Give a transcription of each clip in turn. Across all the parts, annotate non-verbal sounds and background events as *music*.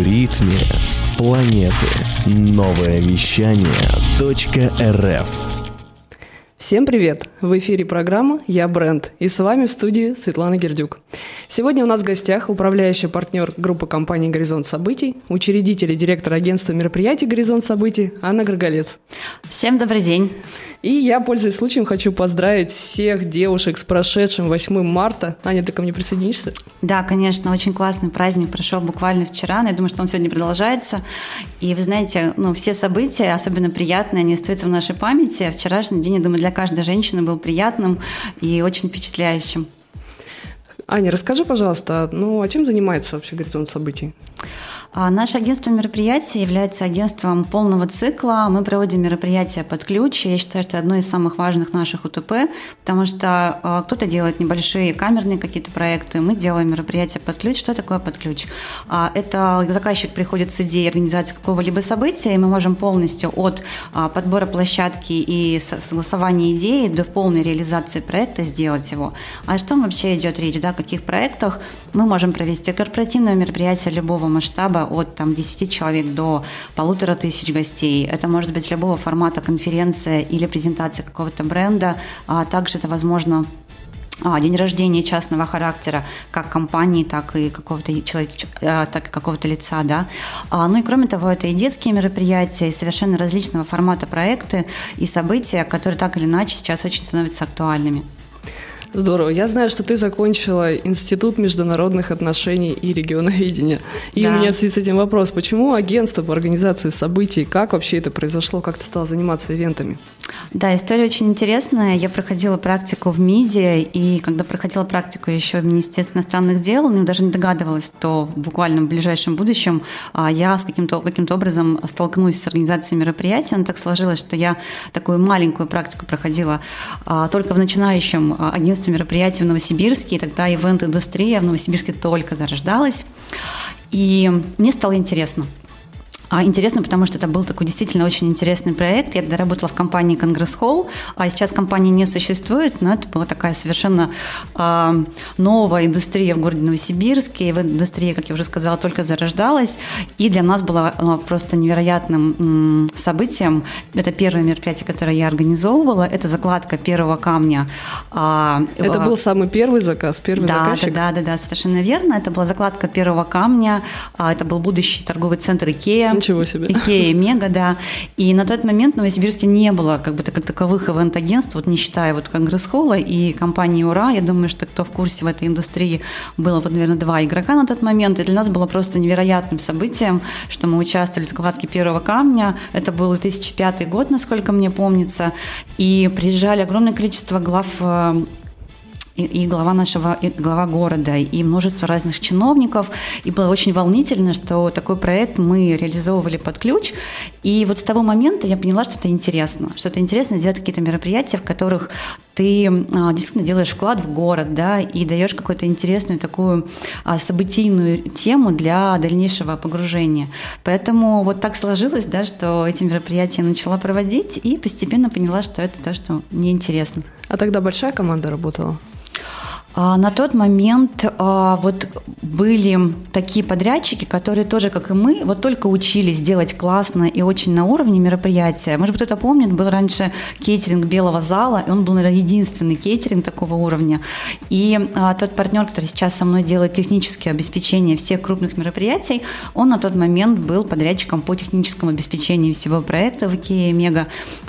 В ритме планеты. Новое вещание .рф Всем привет! В эфире программа «Я бренд» и с вами в студии Светлана Гердюк. Сегодня у нас в гостях управляющий партнер группы компаний «Горизонт событий», учредитель и директор агентства мероприятий «Горизонт событий» Анна Гроголец. Всем добрый день! И я, пользуясь случаем, хочу поздравить всех девушек с прошедшим 8 марта. Аня, ты ко мне присоединишься? Да, конечно, очень классный праздник прошел буквально вчера, но я думаю, что он сегодня продолжается. И вы знаете, ну, все события, особенно приятные, они остаются в нашей памяти. Вчерашний день, я думаю, для каждой женщины был приятным и очень впечатляющим. Аня, расскажи, пожалуйста, ну, а чем занимается вообще «Горизонт событий»? А наше агентство мероприятий является агентством полного цикла. Мы проводим мероприятия под ключ. Я считаю, что это одно из самых важных наших УТП, потому что а, кто-то делает небольшие камерные какие-то проекты, мы делаем мероприятия под ключ. Что такое под ключ? А, это заказчик приходит с идеей организации какого-либо события, и мы можем полностью от подбора площадки и согласования идеи до полной реализации проекта сделать его. А что вообще идет речь? Да, о каких проектах мы можем провести корпоративное мероприятие любого масштаба, от там, 10 человек до полутора тысяч гостей. Это может быть любого формата конференция или презентация какого-то бренда. А также это возможно а, день рождения частного характера, как компании, так и какого-то человека, так и какого-то лица, да. А, ну и кроме того, это и детские мероприятия, и совершенно различного формата проекты и события, которые так или иначе сейчас очень становятся актуальными. Здорово. Я знаю, что ты закончила Институт международных отношений и регионоведения. И да. у меня в связи с этим вопрос. Почему агентство по организации событий? Как вообще это произошло? Как ты стала заниматься ивентами? Да, история очень интересная. Я проходила практику в МИДе, и когда проходила практику еще в Министерстве иностранных дел, ну, даже не догадывалась, что буквально в ближайшем будущем а, я с каким-то каким образом столкнусь с организацией мероприятий. Но так сложилось, что я такую маленькую практику проходила а, только в начинающем а, агентстве мероприятий в Новосибирске, и тогда ивент-индустрия в Новосибирске только зарождалась. И мне стало интересно – а интересно, потому что это был такой действительно очень интересный проект. Я тогда работала в компании Конгресс Холл, а сейчас компания не существует, но это была такая совершенно э, новая индустрия в городе Новосибирске. И в индустрии, как я уже сказала, только зарождалась. И для нас было ну, просто невероятным м, событием. Это первое мероприятие, которое я организовывала. Это закладка первого камня. А, это а, был самый первый заказ, первый да, заказчик? Да, да, да, совершенно верно. Это была закладка первого камня. А, это был будущий торговый центр Икея. Ничего себе. Икея, Мега, да. И на тот момент в Новосибирске не было как бы как таковых ивент-агентств, вот не считая вот Конгресс-холла и компании «Ура». Я думаю, что кто в курсе в этой индустрии, было вот, наверное, два игрока на тот момент. И для нас было просто невероятным событием, что мы участвовали в закладке первого камня. Это был 2005 год, насколько мне помнится. И приезжали огромное количество глав э, и, глава нашего, и глава города, и множество разных чиновников. И было очень волнительно, что такой проект мы реализовывали под ключ. И вот с того момента я поняла, что это интересно. Что это интересно сделать какие-то мероприятия, в которых ты а, действительно делаешь вклад в город, да, и даешь какую-то интересную такую а, событийную тему для дальнейшего погружения. Поэтому вот так сложилось, да, что эти мероприятия начала проводить и постепенно поняла, что это то, что мне интересно. А тогда большая команда работала? А, на тот момент а, вот были такие подрядчики, которые тоже, как и мы, вот только учились делать классно и очень на уровне мероприятия. Может быть, кто-то помнит, был раньше кейтеринг Белого зала, и он был, наверное, единственный кейтеринг такого уровня. И а, тот партнер, который сейчас со мной делает техническое обеспечение всех крупных мероприятий, он на тот момент был подрядчиком по техническому обеспечению всего проекта в Икее Мега.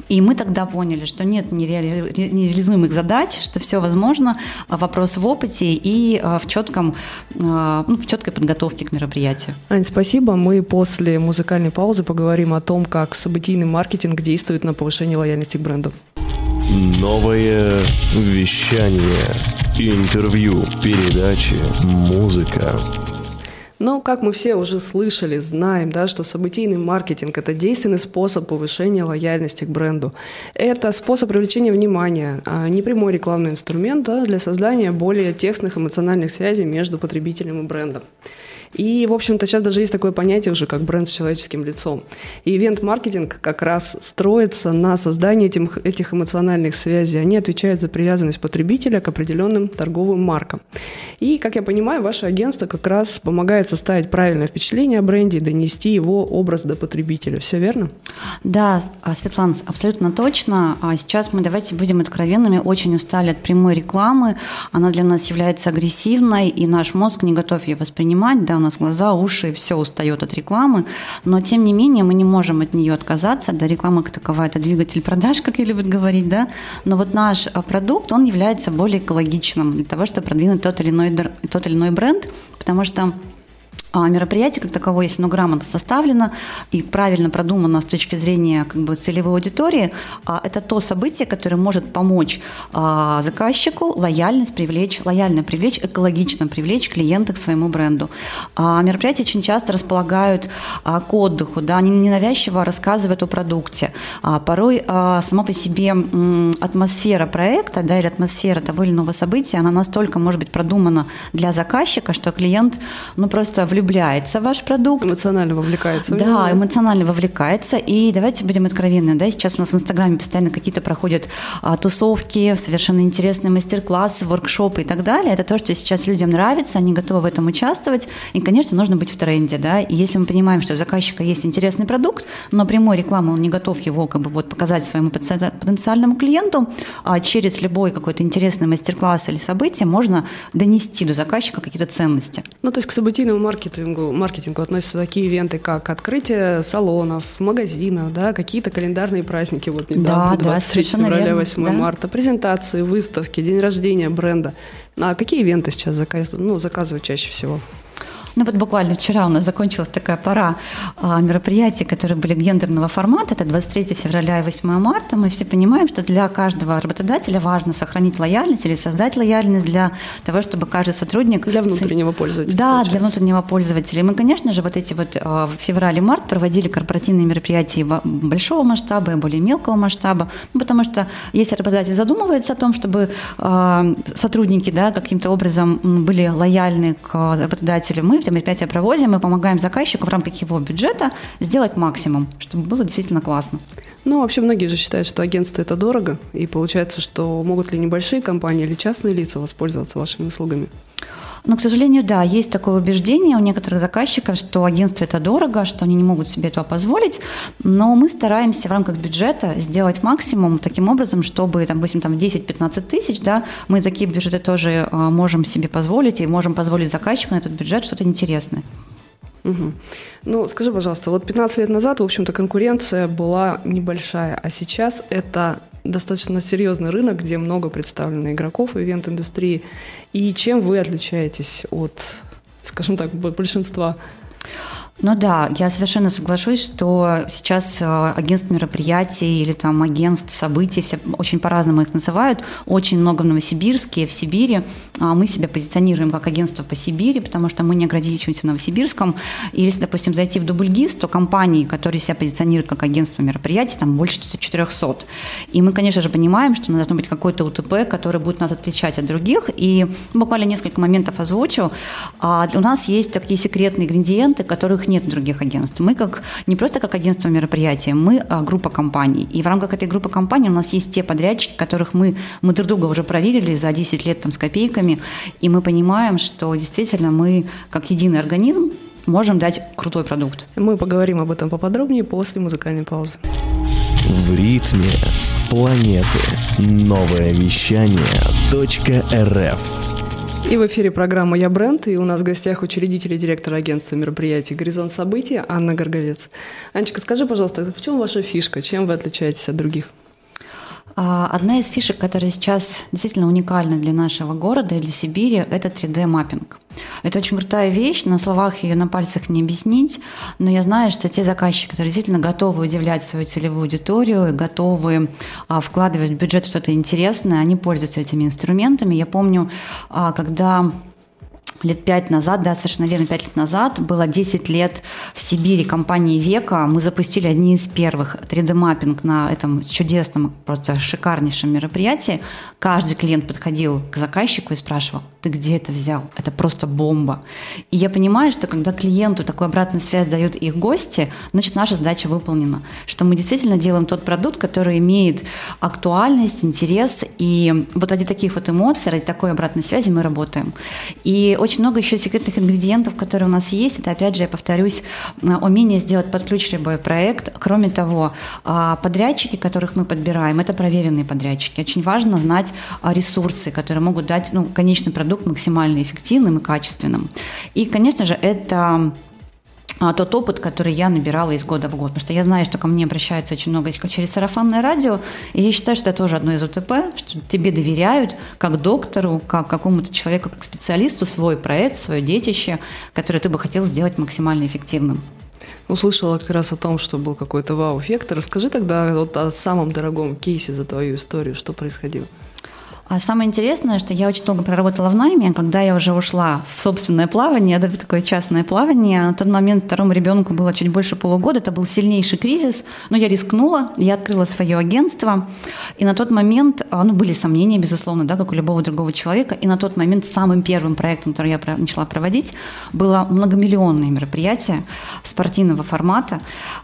И мы тогда поняли, что нет нереализуемых задач, что все возможно. Вопрос вопрос в опыте и а, в, четком, а, ну, в четкой подготовке к мероприятию. Ань, спасибо. Мы после музыкальной паузы поговорим о том, как событийный маркетинг действует на повышение лояльности к бренду. Новое вещание, интервью, передачи, музыка. Но, как мы все уже слышали, знаем, да, что событийный маркетинг – это действенный способ повышения лояльности к бренду. Это способ привлечения внимания, а не прямой рекламный инструмент да, для создания более тесных эмоциональных связей между потребителем и брендом. И, в общем-то, сейчас даже есть такое понятие уже, как бренд с человеческим лицом. И ивент-маркетинг как раз строится на создании этих, этих эмоциональных связей. Они отвечают за привязанность потребителя к определенным торговым маркам. И, как я понимаю, ваше агентство как раз помогает составить правильное впечатление о бренде и донести его образ до потребителя. Все верно? Да, а, Светлана, абсолютно точно. А сейчас мы давайте будем откровенными, очень устали от прямой рекламы. Она для нас является агрессивной, и наш мозг не готов ее воспринимать. Да, нас глаза, уши, все устает от рекламы. Но, тем не менее, мы не можем от нее отказаться. Да, реклама как таковая – это двигатель продаж, как я любят говорить, да. Но вот наш а, продукт, он является более экологичным для того, чтобы продвинуть тот или иной, тот или иной бренд, потому что а мероприятие как таковое, если оно грамотно составлено и правильно продумано с точки зрения как бы, целевой аудитории, а, это то событие, которое может помочь а, заказчику лояльность привлечь, лояльно привлечь, экологично привлечь клиента к своему бренду. Мероприятия очень часто располагают к отдыху, да, они ненавязчиво рассказывают о продукте. Порой сама по себе атмосфера проекта да, или атмосфера того или иного события, она настолько может быть продумана для заказчика, что клиент ну, просто влюбляется влюбляется в ваш продукт. Эмоционально вовлекается. Да, эмоционально вовлекается. И давайте будем откровенны, да, сейчас у нас в Инстаграме постоянно какие-то проходят а, тусовки, совершенно интересные мастер-классы, воркшопы и так далее. Это то, что сейчас людям нравится, они готовы в этом участвовать. И, конечно, нужно быть в тренде, да. И если мы понимаем, что у заказчика есть интересный продукт, но прямой рекламы он не готов его как бы вот показать своему потенциальному клиенту, а через любой какой-то интересный мастер-класс или событие можно донести до заказчика какие-то ценности. Ну, то есть к событийному маркетингу маркетингу, маркетингу относятся такие ивенты, как открытие салонов, магазинов, да, какие-то календарные праздники, вот недавно, да, 23 да, февраля, 8 да. марта, презентации, выставки, день рождения бренда. А какие ивенты сейчас заказывают, ну, заказывают чаще всего? Ну вот буквально вчера у нас закончилась такая пора а, мероприятий, которые были гендерного формата. Это 23 февраля и 8 марта. Мы все понимаем, что для каждого работодателя важно сохранить лояльность или создать лояльность для того, чтобы каждый сотрудник... Для внутреннего пользователя. Да, получается. для внутреннего пользователя. И мы, конечно же, вот эти вот а, в феврале и март проводили корпоративные мероприятия большого масштаба и более мелкого масштаба, ну, потому что если работодатель задумывается о том, чтобы а, сотрудники да, каким-то образом были лояльны к работодателю, мы это мероприятие проводим, мы помогаем заказчику в рамках его бюджета сделать максимум, чтобы было действительно классно. Ну, вообще многие же считают, что агентство это дорого, и получается, что могут ли небольшие компании или частные лица воспользоваться вашими услугами? Но, к сожалению, да, есть такое убеждение у некоторых заказчиков, что агентство это дорого, что они не могут себе этого позволить. Но мы стараемся в рамках бюджета сделать максимум таким образом, чтобы, там, допустим, там 10-15 тысяч, да, мы такие бюджеты тоже а, можем себе позволить и можем позволить заказчику на этот бюджет что-то интересное. Угу. Ну, скажи, пожалуйста, вот 15 лет назад, в общем-то, конкуренция была небольшая, а сейчас это достаточно серьезный рынок, где много представлено игроков ивент-индустрии. И чем вы отличаетесь от, скажем так, большинства ну да, я совершенно соглашусь, что сейчас э, агентств мероприятий или там агентств событий, все очень по-разному их называют, очень много в Новосибирске, в Сибири. А мы себя позиционируем как агентство по Сибири, потому что мы не ограничиваемся в Новосибирском. И если, допустим, зайти в Дубльгиз, то компании, которые себя позиционируют как агентство мероприятий, там больше 400. И мы, конечно же, понимаем, что должно быть какой-то УТП, который будет нас отличать от других. И буквально несколько моментов озвучу. А у нас есть такие секретные ингредиенты, которых нет других агентств. Мы как не просто как агентство мероприятия, мы а, группа компаний. И в рамках этой группы компаний у нас есть те подрядчики, которых мы, мы друг друга уже проверили за 10 лет там, с копейками, и мы понимаем, что действительно мы как единый организм можем дать крутой продукт. Мы поговорим об этом поподробнее после музыкальной паузы. В ритме планеты. Новое вещание .рф и в эфире программа «Я бренд», и у нас в гостях учредитель и директор агентства мероприятий «Горизонт событий» Анна Горголец. Анечка, скажи, пожалуйста, в чем ваша фишка, чем вы отличаетесь от других? А, одна из фишек, которая сейчас действительно уникальна для нашего города и для Сибири, это 3D-маппинг. Это очень крутая вещь, на словах ее на пальцах не объяснить, но я знаю, что те заказчики, которые действительно готовы удивлять свою целевую аудиторию и готовы а, вкладывать в бюджет что-то интересное, они пользуются этими инструментами. Я помню, а, когда лет пять назад, да, совершенно верно, пять лет назад, было 10 лет в Сибири компании Века. Мы запустили одни из первых 3D-маппинг на этом чудесном, просто шикарнейшем мероприятии. Каждый клиент подходил к заказчику и спрашивал, ты где это взял? Это просто бомба. И я понимаю, что когда клиенту такую обратную связь дают их гости, значит, наша задача выполнена. Что мы действительно делаем тот продукт, который имеет актуальность, интерес. И вот ради таких вот эмоций, ради такой обратной связи мы работаем. И очень очень много еще секретных ингредиентов, которые у нас есть. Это, опять же, я повторюсь, а, умение сделать под ключ любой проект. Кроме того, а, подрядчики, которых мы подбираем, это проверенные подрядчики. Очень важно знать а, ресурсы, которые могут дать ну, конечный продукт максимально эффективным и качественным. И, конечно же, это а, тот опыт, который я набирала из года в год. Потому что я знаю, что ко мне обращаются очень много через сарафанное радио, и я считаю, что это тоже одно из УТП, что тебе доверяют как доктору, как какому-то человеку, как специалисту свой проект, свое детище, которое ты бы хотел сделать максимально эффективным. Услышала как раз о том, что был какой-то вау-эффект. Расскажи тогда вот о самом дорогом кейсе за твою историю, что происходило. А самое интересное, что я очень долго проработала в найме, когда я уже ушла в собственное плавание, да, такое частное плавание. На тот момент второму ребенку было чуть больше полугода, это был сильнейший кризис, но я рискнула, я открыла свое агентство, и на тот момент, а, ну, были сомнения, безусловно, да, как у любого другого человека, и на тот момент самым первым проектом, который я начала проводить, было многомиллионное мероприятие спортивного формата.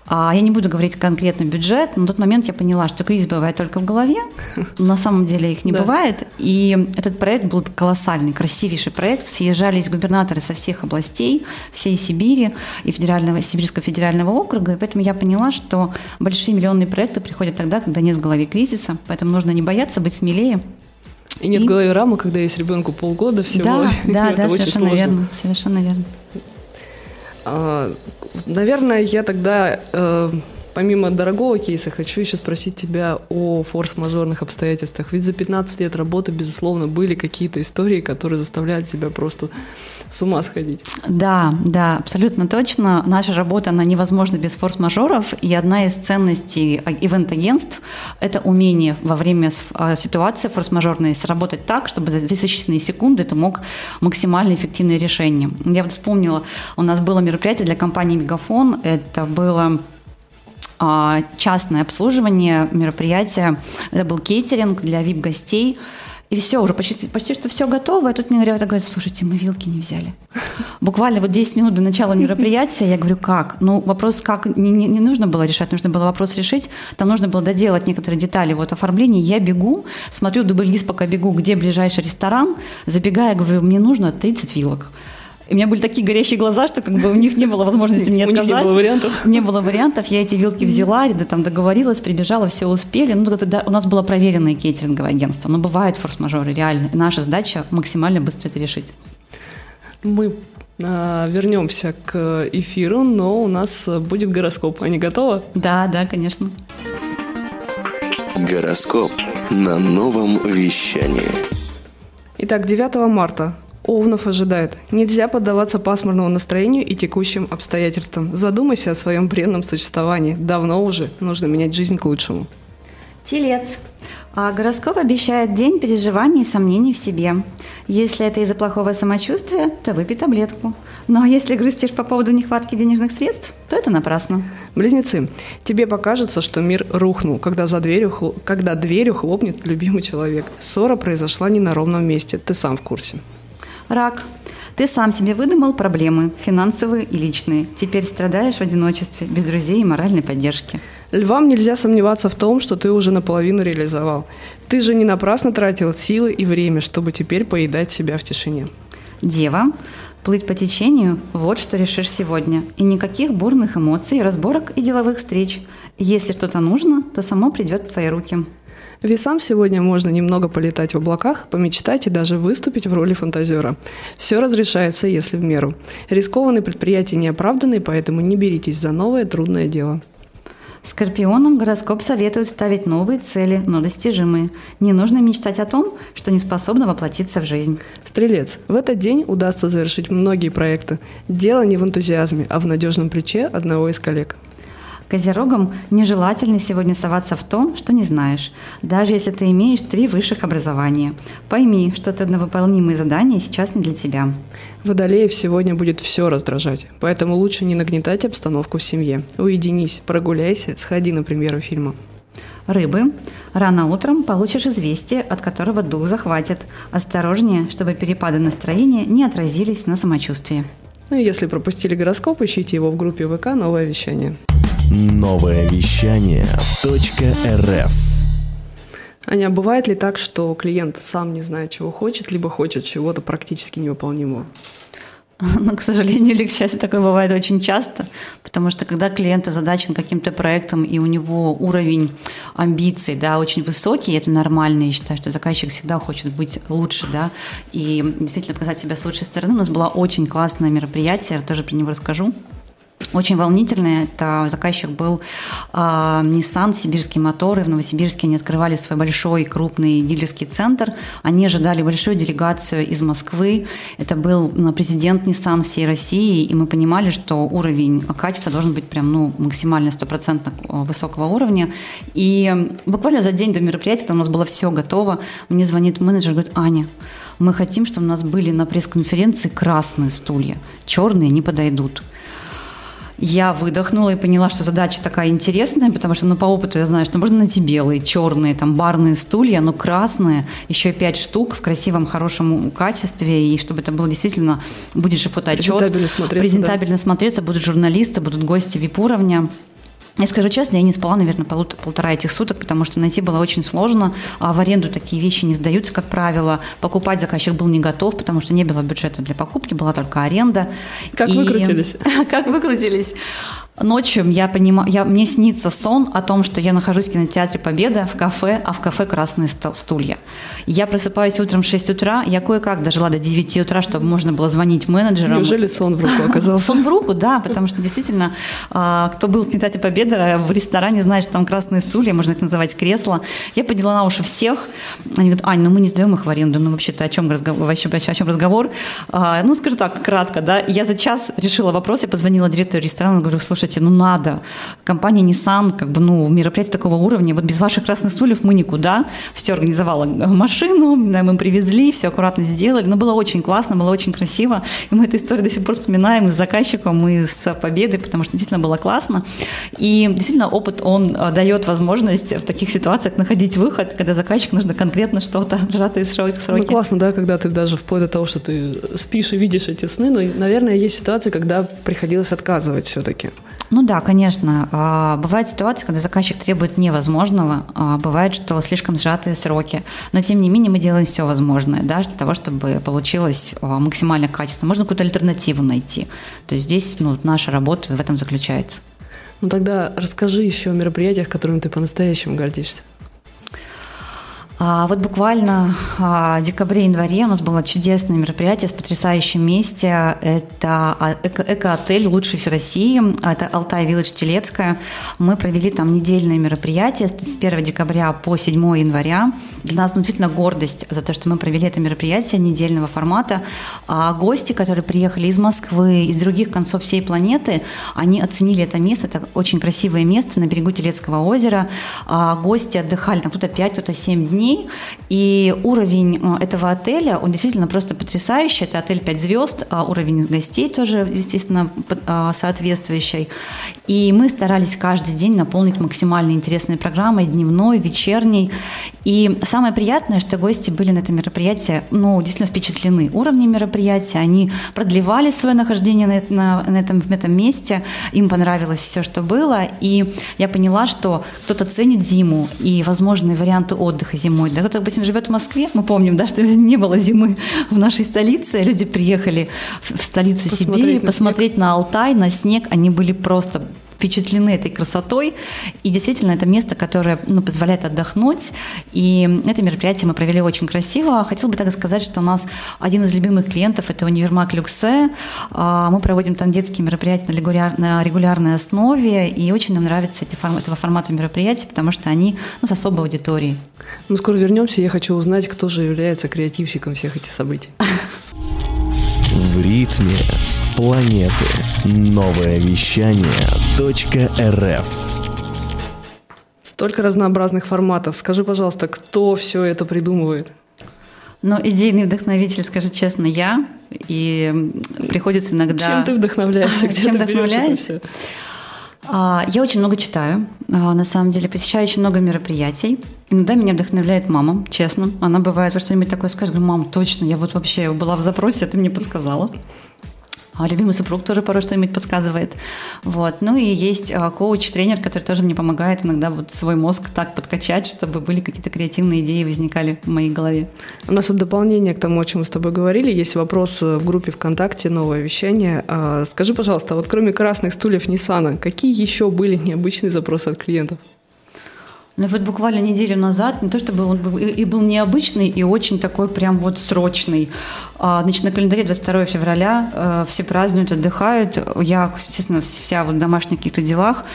А, я не буду говорить конкретно бюджет, но на тот момент я поняла, что кризис бывает только в голове, *laughs* на самом деле их не бывает, проект, и этот проект был колоссальный, красивейший проект. Съезжались губернаторы со всех областей, всей Сибири и федерального, Сибирского федерального округа, и поэтому я поняла, что большие миллионные проекты приходят тогда, когда нет в голове кризиса, поэтому нужно не бояться, быть смелее, и нет и... в голове рамы, когда есть ребенку полгода всего. Да, *laughs* да, да, совершенно верно, совершенно верно. А, наверное, я тогда э, Помимо дорогого кейса, хочу еще спросить тебя о форс-мажорных обстоятельствах. Ведь за 15 лет работы, безусловно, были какие-то истории, которые заставляют тебя просто с ума сходить. Да, да, абсолютно точно. Наша работа, она невозможна без форс-мажоров. И одна из ценностей ивент-агентств – это умение во время а, ситуации форс-мажорной сработать так, чтобы за 10 секунды ты мог максимально эффективное решение. Я вот вспомнила, у нас было мероприятие для компании «Мегафон». Это было частное обслуживание мероприятия. Это был кейтеринг для вип-гостей. И все, уже почти, почти что все готово. И тут мне ребята говорят, слушайте, мы вилки не взяли. *laughs* Буквально вот 10 минут до начала мероприятия я говорю, как? Ну, вопрос как не, не, не нужно было решать, нужно было вопрос решить. Там нужно было доделать некоторые детали вот оформления. Я бегу, смотрю дубль пока бегу, где ближайший ресторан. Забегая, говорю, мне нужно 30 вилок. И у меня были такие горящие глаза, что как бы у них не было возможности мне *laughs* отказать. не было вариантов. Не было вариантов. Я эти вилки взяла, там договорилась, прибежала, все успели. Ну, тогда у нас было проверенное кейтеринговое агентство. Но бывают форс-мажоры, реально. И наша задача максимально быстро это решить. Мы а, вернемся к эфиру, но у нас будет гороскоп. Они готовы? Да, да, конечно. Гороскоп на новом вещании. Итак, 9 марта Овнов ожидает. Нельзя поддаваться пасмурному настроению и текущим обстоятельствам. Задумайся о своем бренном существовании. Давно уже нужно менять жизнь к лучшему. Телец. А гороскоп обещает день переживаний и сомнений в себе. Если это из-за плохого самочувствия, то выпей таблетку. Ну а если грустишь по поводу нехватки денежных средств, то это напрасно. Близнецы, тебе покажется, что мир рухнул, когда, за дверью, когда дверью хлопнет любимый человек. Ссора произошла не на ровном месте, ты сам в курсе. Рак. Ты сам себе выдумал проблемы, финансовые и личные. Теперь страдаешь в одиночестве, без друзей и моральной поддержки. Львам нельзя сомневаться в том, что ты уже наполовину реализовал. Ты же не напрасно тратил силы и время, чтобы теперь поедать себя в тишине. Дева. Плыть по течению – вот что решишь сегодня. И никаких бурных эмоций, разборок и деловых встреч. Если что-то нужно, то само придет в твои руки. Весам сегодня можно немного полетать в облаках, помечтать и даже выступить в роли фантазера. Все разрешается, если в меру. Рискованные предприятия не оправданы, поэтому не беритесь за новое трудное дело. Скорпионам гороскоп советует ставить новые цели, но достижимые. Не нужно мечтать о том, что не способно воплотиться в жизнь. Стрелец. В этот день удастся завершить многие проекты. Дело не в энтузиазме, а в надежном плече одного из коллег. Козерогам нежелательно сегодня соваться в том, что не знаешь, даже если ты имеешь три высших образования. Пойми, что трудновыполнимые задания сейчас не для тебя. Водолеев сегодня будет все раздражать, поэтому лучше не нагнетать обстановку в семье. Уединись, прогуляйся, сходи на премьеру фильма. Рыбы. Рано утром получишь известие, от которого дух захватит. Осторожнее, чтобы перепады настроения не отразились на самочувствии. Ну и если пропустили гороскоп, ищите его в группе ВК «Новое вещание». Новое вещание .рф Аня, а бывает ли так, что клиент сам не знает, чего хочет, либо хочет чего-то практически невыполнимого? Но, к сожалению или к счастью, такое бывает очень часто, потому что когда клиент озадачен каким-то проектом, и у него уровень амбиций да, очень высокий, это нормально, я считаю, что заказчик всегда хочет быть лучше, да, и действительно показать себя с лучшей стороны. У нас было очень классное мероприятие, я тоже про него расскажу. Очень волнительное. Это заказчик был э, Nissan, сибирские моторы. В Новосибирске они открывали свой большой крупный дилерский центр. Они ожидали большую делегацию из Москвы. Это был президент Nissan всей России. И мы понимали, что уровень качества должен быть прям ну, максимально стопроцентно высокого уровня. И буквально за день до мероприятия, там у нас было все готово, мне звонит менеджер говорит, Аня, мы хотим, чтобы у нас были на пресс-конференции красные стулья. Черные не подойдут. Я выдохнула и поняла, что задача такая интересная, потому что ну, по опыту я знаю, что можно найти белые, черные, там барные стулья, но красные, еще пять штук в красивом, хорошем качестве, и чтобы это было действительно, будет же фотоотчет. Презентабельно смотреться. Презентабельно да. смотреться, будут журналисты, будут гости VIP-уровня. Я скажу честно, я не спала, наверное, пол, полтора этих суток, потому что найти было очень сложно. А в аренду такие вещи не сдаются, как правило. Покупать заказчик был не готов, потому что не было бюджета для покупки, была только аренда. Как И... выкрутились? *laughs* Как выкрутились? Ночью я понимаю, я, мне снится сон о том, что я нахожусь в кинотеатре «Победа» в кафе, а в кафе «Красные стулья». Я просыпаюсь утром в 6 утра, я кое-как дожила до 9 утра, чтобы можно было звонить менеджерам. Неужели сон в руку оказался? Сон в руку, да, потому что действительно, а, кто был в кинотеатре «Победа», в ресторане знает, что там красные стулья, можно их называть кресла. Я подняла на уши всех. Они говорят, Ань, ну мы не сдаем их в аренду, ну вообще-то о чем разговор? Вообще, о чем разговор? А, ну, скажу так, кратко, да. Я за час решила вопрос, я позвонила директору ресторана, говорю, слушай, слушайте, ну надо. Компания Nissan, как бы, ну, мероприятие такого уровня, вот без ваших красных стульев мы никуда. Все организовала машину, мы привезли, все аккуратно сделали. Но было очень классно, было очень красиво. И мы эту историю до сих пор вспоминаем и с заказчиком, и с победой, потому что действительно было классно. И действительно опыт, он э, дает возможность в таких ситуациях находить выход, когда заказчик нужно конкретно что-то *laughs* сжатые сроки. Ну, классно, да, когда ты даже вплоть до того, что ты спишь и видишь эти сны, но, наверное, есть ситуации, когда приходилось отказывать все-таки. Ну да, конечно. А, бывают ситуации, когда заказчик требует невозможного, а, бывает, что слишком сжатые сроки. Но тем не менее мы делаем все возможное да, для того, чтобы получилось а, максимально качественно. Можно какую-то альтернативу найти. То есть здесь ну, наша работа в этом заключается. Ну тогда расскажи еще о мероприятиях, которыми ты по-настоящему гордишься. А вот буквально в декабре-январе у нас было чудесное мероприятие с потрясающим месте. Это а, эко-отель лучший в России. Это Алтай Вилледж Телецкая. Мы провели там недельное мероприятие с 31 декабря по 7 января. Для нас действительно гордость за то, что мы провели это мероприятие недельного формата. А гости, которые приехали из Москвы, из других концов всей планеты, они оценили это место. Это очень красивое место на берегу Телецкого озера. А гости отдыхали там кто-то 5, кто-то 7 дней дней. И уровень э, этого отеля, он действительно просто потрясающий. Это отель 5 звезд, а уровень гостей тоже, естественно, э, соответствующий. И мы старались каждый день наполнить максимально интересной программой, дневной, вечерней. И самое приятное, что гости были на этом мероприятии, ну, действительно впечатлены уровнем мероприятия. Они продлевали свое нахождение на, на, на, этом, в этом месте. Им понравилось все, что было. И я поняла, что кто-то ценит зиму и возможные варианты отдыха зимой зимой. Да, кто, допустим, живет в Москве, мы помним, да, что не было зимы в нашей столице. Люди приехали в столицу посмотреть Сибири, на посмотреть снег. на Алтай, на снег. Они были просто впечатлены этой красотой. И действительно, это место, которое ну, позволяет отдохнуть. И это мероприятие мы провели очень красиво. Хотел бы так сказать, что у нас один из любимых клиентов – это универмаг «Люксе». А, мы проводим там детские мероприятия на, регуляр, на регулярной основе. И очень нам нравятся эти форм, этого формата мероприятий, потому что они ну, с особой аудиторией. Мы скоро вернемся. Я хочу узнать, кто же является креативщиком всех этих событий. В ритме планеты. Новое вещание .рф Столько разнообразных форматов. Скажи, пожалуйста, кто все это придумывает? Ну, идейный вдохновитель, скажу честно, я. И приходится иногда... Чем ты вдохновляешься? *laughs* Где Чем ты берешь это вдохновляюсь? все? А, Я очень много читаю, а, на самом деле, посещаю очень много мероприятий. Иногда меня вдохновляет мама, честно. Она бывает что-нибудь такое скажет, говорю, мам, точно, я вот вообще была в запросе, а ты мне подсказала. А любимый супруг тоже порой что-нибудь подсказывает. Вот. Ну и есть а, коуч, тренер, который тоже мне помогает иногда вот свой мозг так подкачать, чтобы были какие-то креативные идеи возникали в моей голове. У нас вот дополнение к тому, о чем мы с тобой говорили. Есть вопрос э, в группе ВКонтакте «Новое вещание». А, Скажи, пожалуйста, вот кроме красных стульев Ниссана, какие еще были необычные запросы от клиентов? Ну вот буквально неделю назад, не то чтобы он был, и был необычный, и очень такой прям вот срочный. А, Значит, на календаре 22 февраля э, все празднуют, отдыхают. Я, естественно, вся в домашних каких-то делах.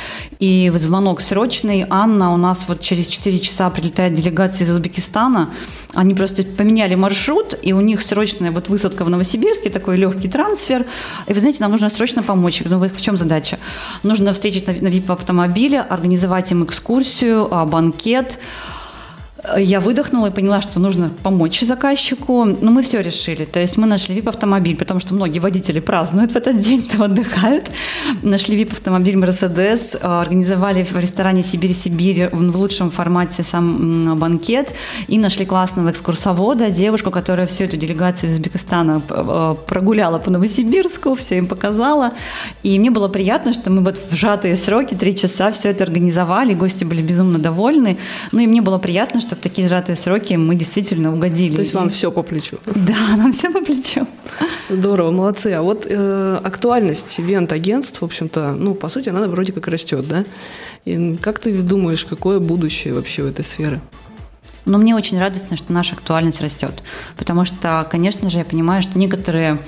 И вот звонок срочный. Анна, у нас вот через 4 часа прилетает делегация из Узбекистана. Они просто поменяли маршрут, и у них срочная вот высадка в Новосибирске, такой легкий трансфер. И вы знаете, нам нужно срочно помочь. Я говорю, ну, в чем задача? Нужно встретить на, на VIP-автомобиле, организовать им экскурсию, а, банкет. Я выдохнула и поняла, что нужно помочь заказчику. Но мы все решили. То есть мы нашли VIP-автомобиль, потому что многие водители празднуют в этот день, там отдыхают. Нашли VIP-автомобиль Mercedes, э, организовали в ресторане «Сибирь-Сибирь» в лучшем формате сам банкет и нашли классного экскурсовода, девушку, которая всю эту делегацию из Узбекистана э, прогуляла по Новосибирску, все им показала. И мне было приятно, что мы вот в сжатые сроки, три часа, все это организовали, гости были безумно довольны. Ну и мне было приятно, что в такие сжатые сроки мы действительно угодили. То есть вам все по плечу. *laughs* Да, нам все по плечу. Здорово, молодцы. А вот э, актуальность ивент-агентств, в общем-то, ну, по сути, она вроде как растет, да? И как ты думаешь, какое будущее вообще у этой сферы? Но мне очень радостно, что наша актуальность растет. Потому что, конечно же, я понимаю, что некоторые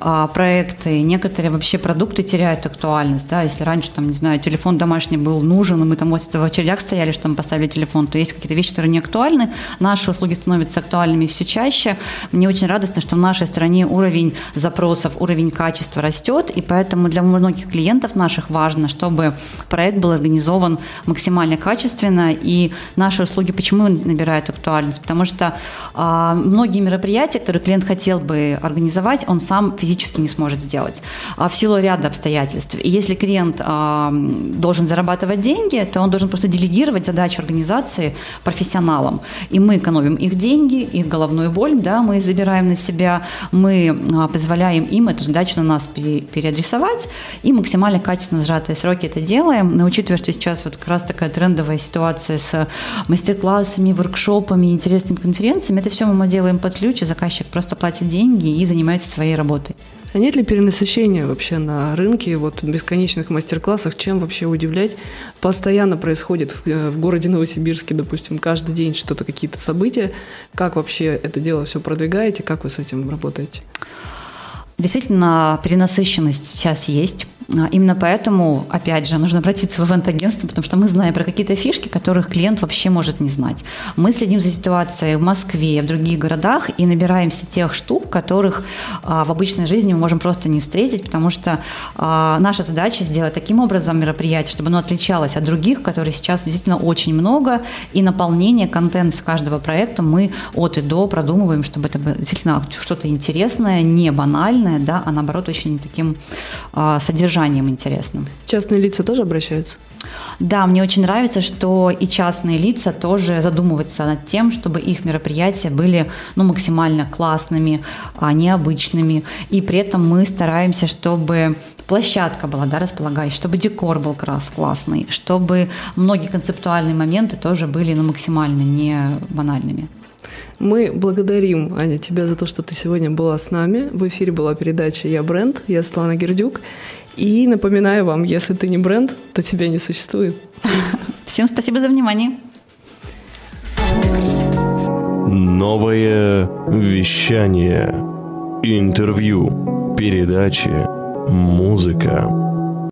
а, проекты, некоторые вообще продукты теряют актуальность. Да? Если раньше, там, не знаю, телефон домашний был нужен, и мы там вот в очередях стояли, чтобы поставили телефон, то есть какие-то вещи, которые не актуальны. Наши услуги становятся актуальными все чаще. Мне очень радостно, что в нашей стране уровень запросов, уровень качества растет, и поэтому для многих клиентов наших важно, чтобы проект был организован максимально качественно, и наши услуги почему набирают актуальность? Потому что а, многие мероприятия, которые клиент хотел бы организовать, он сам физически не сможет сделать а, в силу ряда обстоятельств. И если клиент а, должен зарабатывать деньги, то он должен просто делегировать задачу организации профессионалам. И мы экономим их деньги, их головную боль, да, мы забираем на себя, мы а, позволяем им эту задачу на нас пере- переадресовать и максимально качественно сжатые сроки это делаем. Но учитывая, что сейчас вот как раз такая трендовая ситуация с мастер-классами, воркшопами, интересными конференциями, это все мы делаем под ключ, и заказчик просто платит деньги и занимается своей работой. А нет ли перенасыщения вообще на рынке, вот в бесконечных мастер-классах, чем вообще удивлять? Постоянно происходит в, э, в городе Новосибирске, допустим, каждый день что-то, какие-то события. Как вообще это дело все продвигаете, как вы с этим работаете? Действительно, перенасыщенность сейчас есть. А, Именно поэтому, опять же, нужно обратиться в ивент-агентство, потому что мы знаем про какие-то фишки, которых клиент вообще может не знать. Мы следим за ситуацией в Москве, в других городах и набираемся тех штук, которых а, в обычной жизни мы можем просто не встретить, потому что а, наша задача сделать таким образом мероприятие, чтобы оно отличалось от других, которые сейчас действительно очень много, и наполнение, контент с каждого проекта мы от и до продумываем, чтобы это было действительно что-то интересное, не банальное, да, а наоборот очень таким а, содержанием интересным. Частные лица тоже обращаются? Да, мне очень нравится, что и частные лица тоже задумываются над тем, чтобы их мероприятия были ну, максимально классными, а, необычными. И при этом мы стараемся, чтобы площадка была да, располагающей, чтобы декор был крас классный, чтобы многие концептуальные моменты тоже были ну, максимально не банальными. Мы благодарим, Аня, тебя за то, что ты сегодня была с нами. В эфире была передача «Я бренд», я Светлана Гердюк. И напоминаю вам, если ты не бренд, то тебя не существует. Всем спасибо за внимание. Новое вещание. Интервью. Передачи. Музыка.